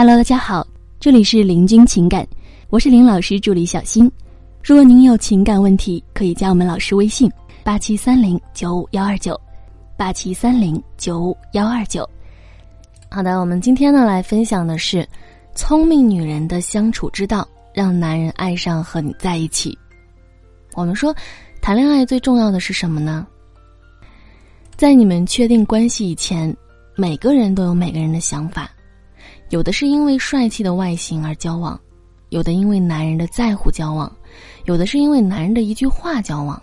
Hello，大家好，这里是林君情感，我是林老师助理小新。如果您有情感问题，可以加我们老师微信：八七三零九五幺二九，八七三零九五幺二九。好的，我们今天呢来分享的是聪明女人的相处之道，让男人爱上和你在一起。我们说，谈恋爱最重要的是什么呢？在你们确定关系以前，每个人都有每个人的想法。有的是因为帅气的外形而交往，有的因为男人的在乎交往，有的是因为男人的一句话交往。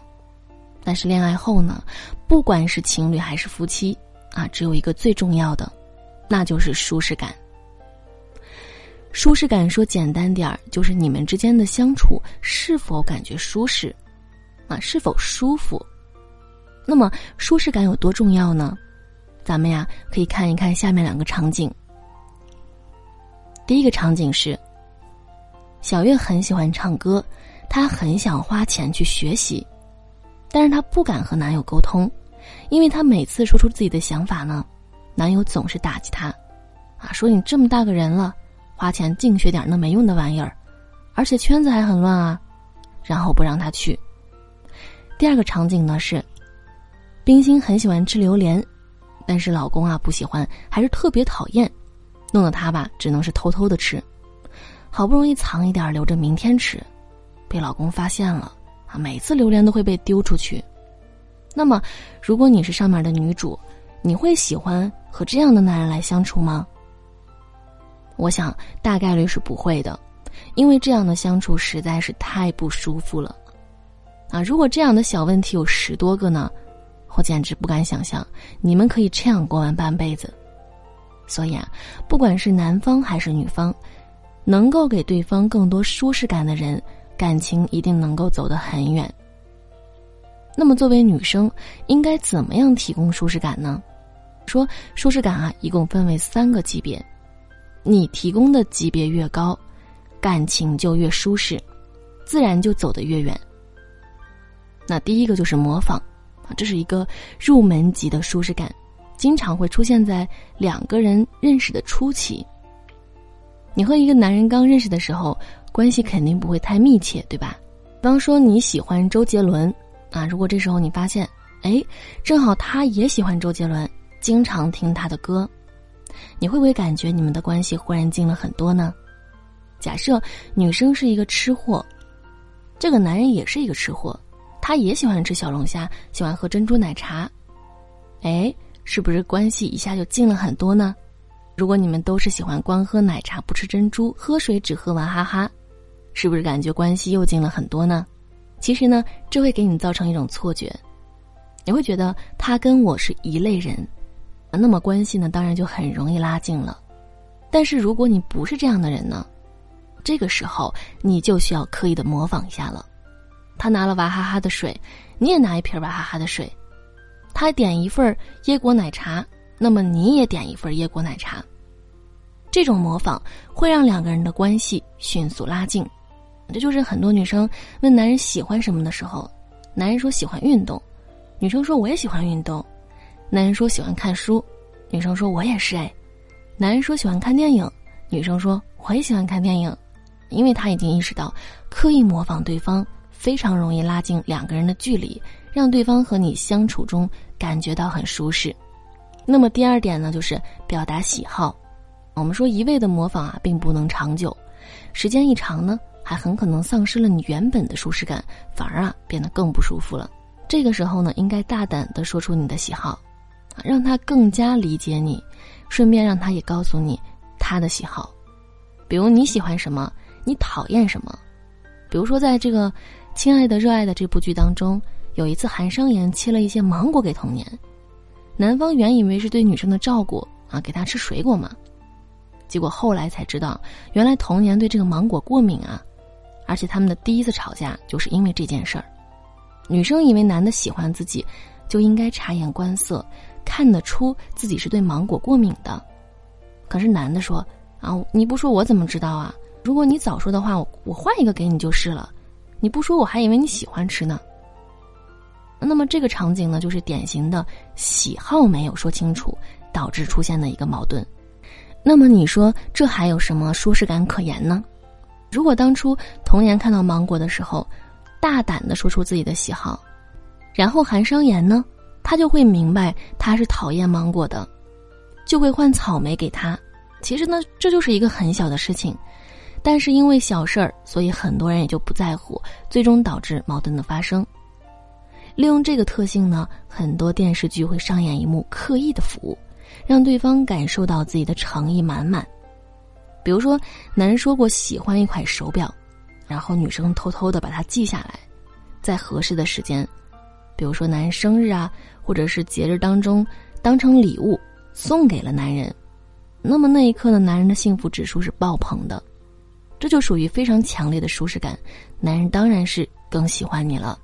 但是恋爱后呢，不管是情侣还是夫妻，啊，只有一个最重要的，那就是舒适感。舒适感说简单点儿，就是你们之间的相处是否感觉舒适，啊，是否舒服。那么舒适感有多重要呢？咱们呀可以看一看下面两个场景。第一个场景是，小月很喜欢唱歌，她很想花钱去学习，但是她不敢和男友沟通，因为她每次说出自己的想法呢，男友总是打击她，啊，说你这么大个人了，花钱净学点那没用的玩意儿，而且圈子还很乱啊，然后不让她去。第二个场景呢是，冰心很喜欢吃榴莲，但是老公啊不喜欢，还是特别讨厌。弄得她吧，只能是偷偷的吃，好不容易藏一点留着明天吃，被老公发现了啊！每次榴莲都会被丢出去。那么，如果你是上面的女主，你会喜欢和这样的男人来相处吗？我想大概率是不会的，因为这样的相处实在是太不舒服了。啊，如果这样的小问题有十多个呢，我简直不敢想象你们可以这样过完半辈子。所以啊，不管是男方还是女方，能够给对方更多舒适感的人，感情一定能够走得很远。那么，作为女生，应该怎么样提供舒适感呢？说舒适感啊，一共分为三个级别，你提供的级别越高，感情就越舒适，自然就走得越远。那第一个就是模仿，啊，这是一个入门级的舒适感。经常会出现在两个人认识的初期。你和一个男人刚认识的时候，关系肯定不会太密切，对吧？比方说你喜欢周杰伦，啊，如果这时候你发现，哎，正好他也喜欢周杰伦，经常听他的歌，你会不会感觉你们的关系忽然近了很多呢？假设女生是一个吃货，这个男人也是一个吃货，他也喜欢吃小龙虾，喜欢喝珍珠奶茶，哎。是不是关系一下就近了很多呢？如果你们都是喜欢光喝奶茶不吃珍珠，喝水只喝娃哈哈，是不是感觉关系又近了很多呢？其实呢，这会给你造成一种错觉，你会觉得他跟我是一类人，那么关系呢，当然就很容易拉近了。但是如果你不是这样的人呢，这个时候你就需要刻意的模仿一下了。他拿了娃哈哈的水，你也拿一瓶娃哈哈的水。他点一份椰果奶茶，那么你也点一份椰果奶茶。这种模仿会让两个人的关系迅速拉近。这就是很多女生问男人喜欢什么的时候，男人说喜欢运动，女生说我也喜欢运动；男人说喜欢看书，女生说我也是哎；男人说喜欢看电影，女生说我也喜欢看电影，因为他已经意识到，刻意模仿对方非常容易拉近两个人的距离。让对方和你相处中感觉到很舒适。那么第二点呢，就是表达喜好。我们说一味的模仿啊，并不能长久，时间一长呢，还很可能丧失了你原本的舒适感，反而啊变得更不舒服了。这个时候呢，应该大胆的说出你的喜好，让他更加理解你，顺便让他也告诉你他的喜好。比如你喜欢什么，你讨厌什么。比如说在这个《亲爱的热爱的》这部剧当中。有一次，韩商言切了一些芒果给童年，男方原以为是对女生的照顾啊，给她吃水果嘛，结果后来才知道，原来童年对这个芒果过敏啊，而且他们的第一次吵架就是因为这件事儿。女生以为男的喜欢自己，就应该察言观色，看得出自己是对芒果过敏的，可是男的说啊，你不说我怎么知道啊？如果你早说的话，我我换一个给你就是了，你不说我还以为你喜欢吃呢。那么这个场景呢，就是典型的喜好没有说清楚，导致出现的一个矛盾。那么你说这还有什么舒适感可言呢？如果当初童年看到芒果的时候，大胆的说出自己的喜好，然后含商言呢，他就会明白他是讨厌芒果的，就会换草莓给他。其实呢，这就是一个很小的事情，但是因为小事儿，所以很多人也就不在乎，最终导致矛盾的发生。利用这个特性呢，很多电视剧会上演一幕刻意的服务，让对方感受到自己的诚意满满。比如说，男人说过喜欢一款手表，然后女生偷偷的把它记下来，在合适的时间，比如说男人生日啊，或者是节日当中，当成礼物送给了男人。那么那一刻的，男人的幸福指数是爆棚的，这就属于非常强烈的舒适感，男人当然是更喜欢你了。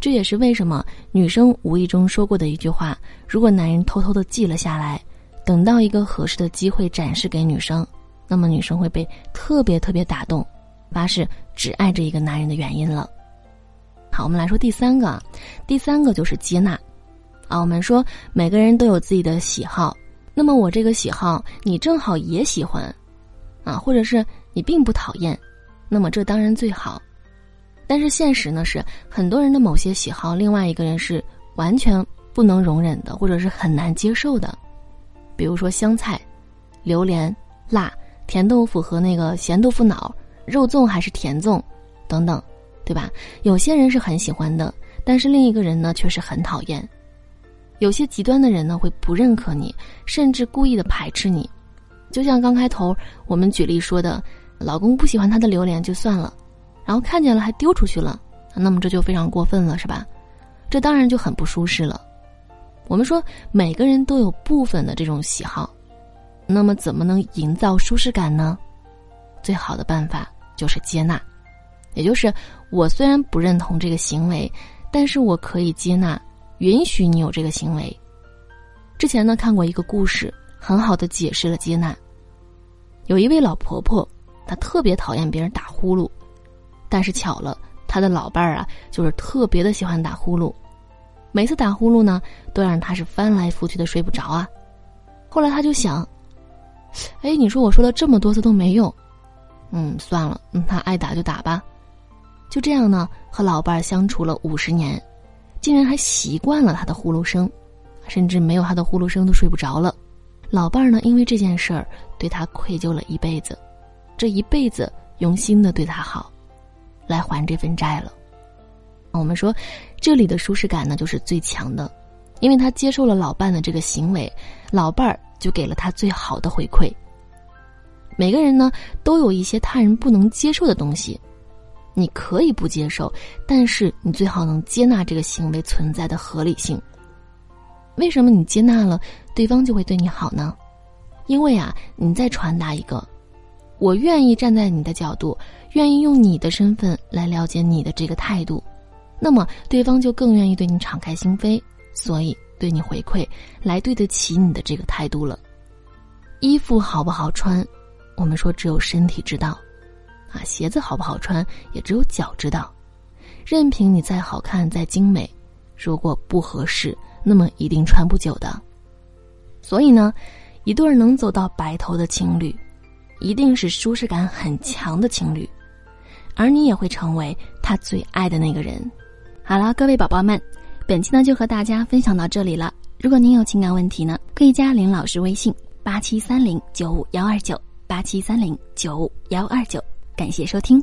这也是为什么女生无意中说过的一句话：如果男人偷偷的记了下来，等到一个合适的机会展示给女生，那么女生会被特别特别打动，发誓只爱这一个男人的原因了。好，我们来说第三个，第三个就是接纳。啊，我们说每个人都有自己的喜好。那么我这个喜好你正好也喜欢，啊，或者是你并不讨厌，那么这当然最好。但是现实呢是，很多人的某些喜好，另外一个人是完全不能容忍的，或者是很难接受的。比如说香菜、榴莲、辣、甜豆腐和那个咸豆腐脑、肉粽还是甜粽，等等，对吧？有些人是很喜欢的，但是另一个人呢却是很讨厌。有些极端的人呢，会不认可你，甚至故意的排斥你。就像刚开头我们举例说的，老公不喜欢他的榴莲就算了，然后看见了还丢出去了，那么这就非常过分了，是吧？这当然就很不舒适了。我们说每个人都有部分的这种喜好，那么怎么能营造舒适感呢？最好的办法就是接纳，也就是我虽然不认同这个行为，但是我可以接纳。允许你有这个行为。之前呢看过一个故事，很好的解释了接纳。有一位老婆婆，她特别讨厌别人打呼噜，但是巧了，她的老伴儿啊，就是特别的喜欢打呼噜。每次打呼噜呢，都让她是翻来覆去的睡不着啊。后来她就想，哎，你说我说了这么多次都没用，嗯，算了，嗯，他爱打就打吧。就这样呢，和老伴儿相处了五十年。竟然还习惯了他的呼噜声，甚至没有他的呼噜声都睡不着了。老伴儿呢，因为这件事儿对他愧疚了一辈子，这一辈子用心的对他好，来还这份债了。我们说，这里的舒适感呢，就是最强的，因为他接受了老伴的这个行为，老伴儿就给了他最好的回馈。每个人呢，都有一些他人不能接受的东西。你可以不接受，但是你最好能接纳这个行为存在的合理性。为什么你接纳了，对方就会对你好呢？因为啊，你在传达一个，我愿意站在你的角度，愿意用你的身份来了解你的这个态度，那么对方就更愿意对你敞开心扉，所以对你回馈，来对得起你的这个态度了。衣服好不好穿，我们说只有身体知道。啊，鞋子好不好穿，也只有脚知道。任凭你再好看、再精美，如果不合适，那么一定穿不久的。所以呢，一对能走到白头的情侣，一定是舒适感很强的情侣，而你也会成为他最爱的那个人。好了，各位宝宝们，本期呢就和大家分享到这里了。如果您有情感问题呢，可以加林老师微信：八七三零九五幺二九八七三零九五幺二九。感谢收听。